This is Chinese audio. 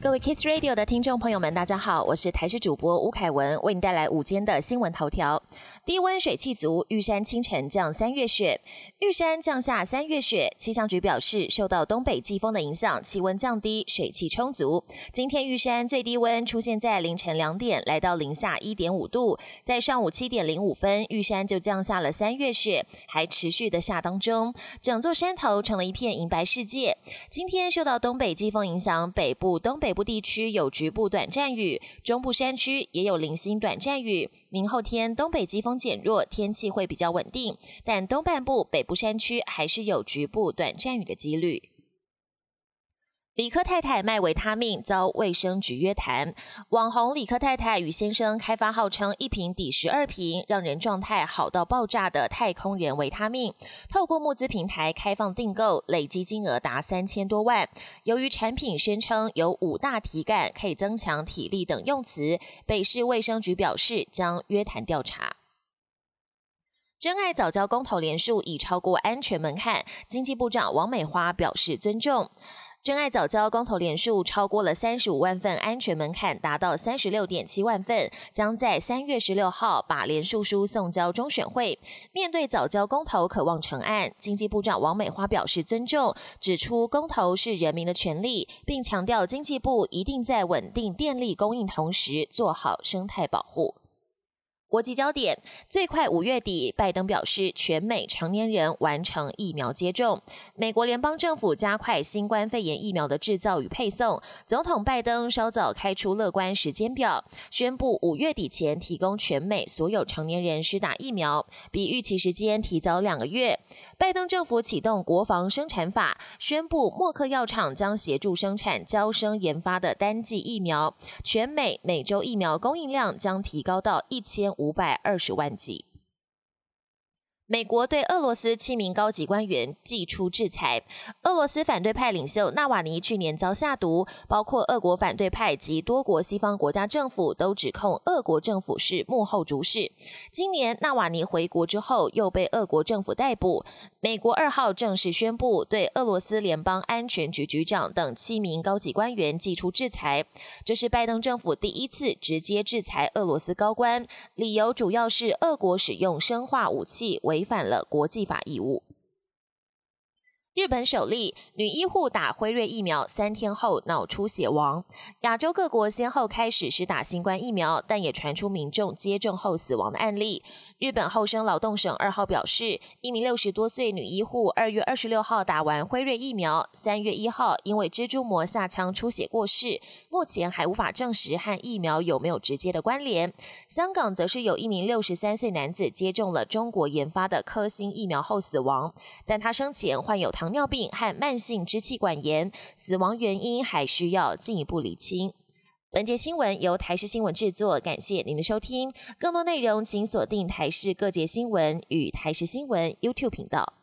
各位 Kiss Radio 的听众朋友们，大家好，我是台视主播吴凯文，为你带来午间的新闻头条。低温水气足，玉山清晨降三月雪。玉山降下三月雪，气象局表示，受到东北季风的影响，气温降低，水汽充足。今天玉山最低温出现在凌晨两点，来到零下一点五度。在上午七点零五分，玉山就降下了三月雪，还持续的下当中，整座山头成了一片银白世界。今天受到东北季风影响，北部、东北北部地区有局部短暂雨，中部山区也有零星短暂雨。明后天东北季风减弱，天气会比较稳定，但东半部、北部山区还是有局部短暂雨的几率。李克太太卖维他命遭卫生局约谈，网红李克太太与先生开发号称一瓶抵十二瓶，让人状态好到爆炸的太空人维他命，透过募资平台开放订购，累积金额达三千多万。由于产品宣称有五大体感，可以增强体力等用词，北市卫生局表示将约谈调查。真爱早教公投连数已超过安全门槛，经济部长王美花表示尊重。真爱早教公投连数超过了三十五万份安全门槛，达到三十六点七万份，将在三月十六号把连数书送交中选会。面对早教公投渴望成案，经济部长王美花表示尊重，指出公投是人民的权利，并强调经济部一定在稳定电力供应同时做好生态保护。国际焦点：最快五月底，拜登表示全美成年人完成疫苗接种。美国联邦政府加快新冠肺炎疫苗的制造与配送。总统拜登稍早开出乐观时间表，宣布五月底前提供全美所有成年人施打疫苗，比预期时间提早两个月。拜登政府启动国防生产法，宣布默克药厂将协助生产交生研发的单剂疫苗，全美每周疫苗供应量将提高到一千。五百二十万剂。美国对俄罗斯七名高级官员寄出制裁。俄罗斯反对派领袖纳瓦尼去年遭下毒，包括俄国反对派及多国西方国家政府都指控俄国政府是幕后主使。今年纳瓦尼回国之后，又被俄国政府逮捕。美国二号正式宣布对俄罗斯联邦安全局局长等七名高级官员寄出制裁。这是拜登政府第一次直接制裁俄罗斯高官，理由主要是俄国使用生化武器为。违反了国际法义务。日本首例女医护打辉瑞疫苗三天后脑出血亡。亚洲各国先后开始施打新冠疫苗，但也传出民众接种后死亡的案例。日本厚生劳动省二号表示，一名六十多岁女医护二月二十六号打完辉瑞疫苗，三月一号因为蜘蛛膜下腔出血过世，目前还无法证实和疫苗有没有直接的关联。香港则是有一名六十三岁男子接种了中国研发的科兴疫苗后死亡，但他生前患有糖。糖尿病和慢性支气管炎，死亡原因还需要进一步理清。本节新闻由台视新闻制作，感谢您的收听。更多内容请锁定台视各节新闻与台视新闻 YouTube 频道。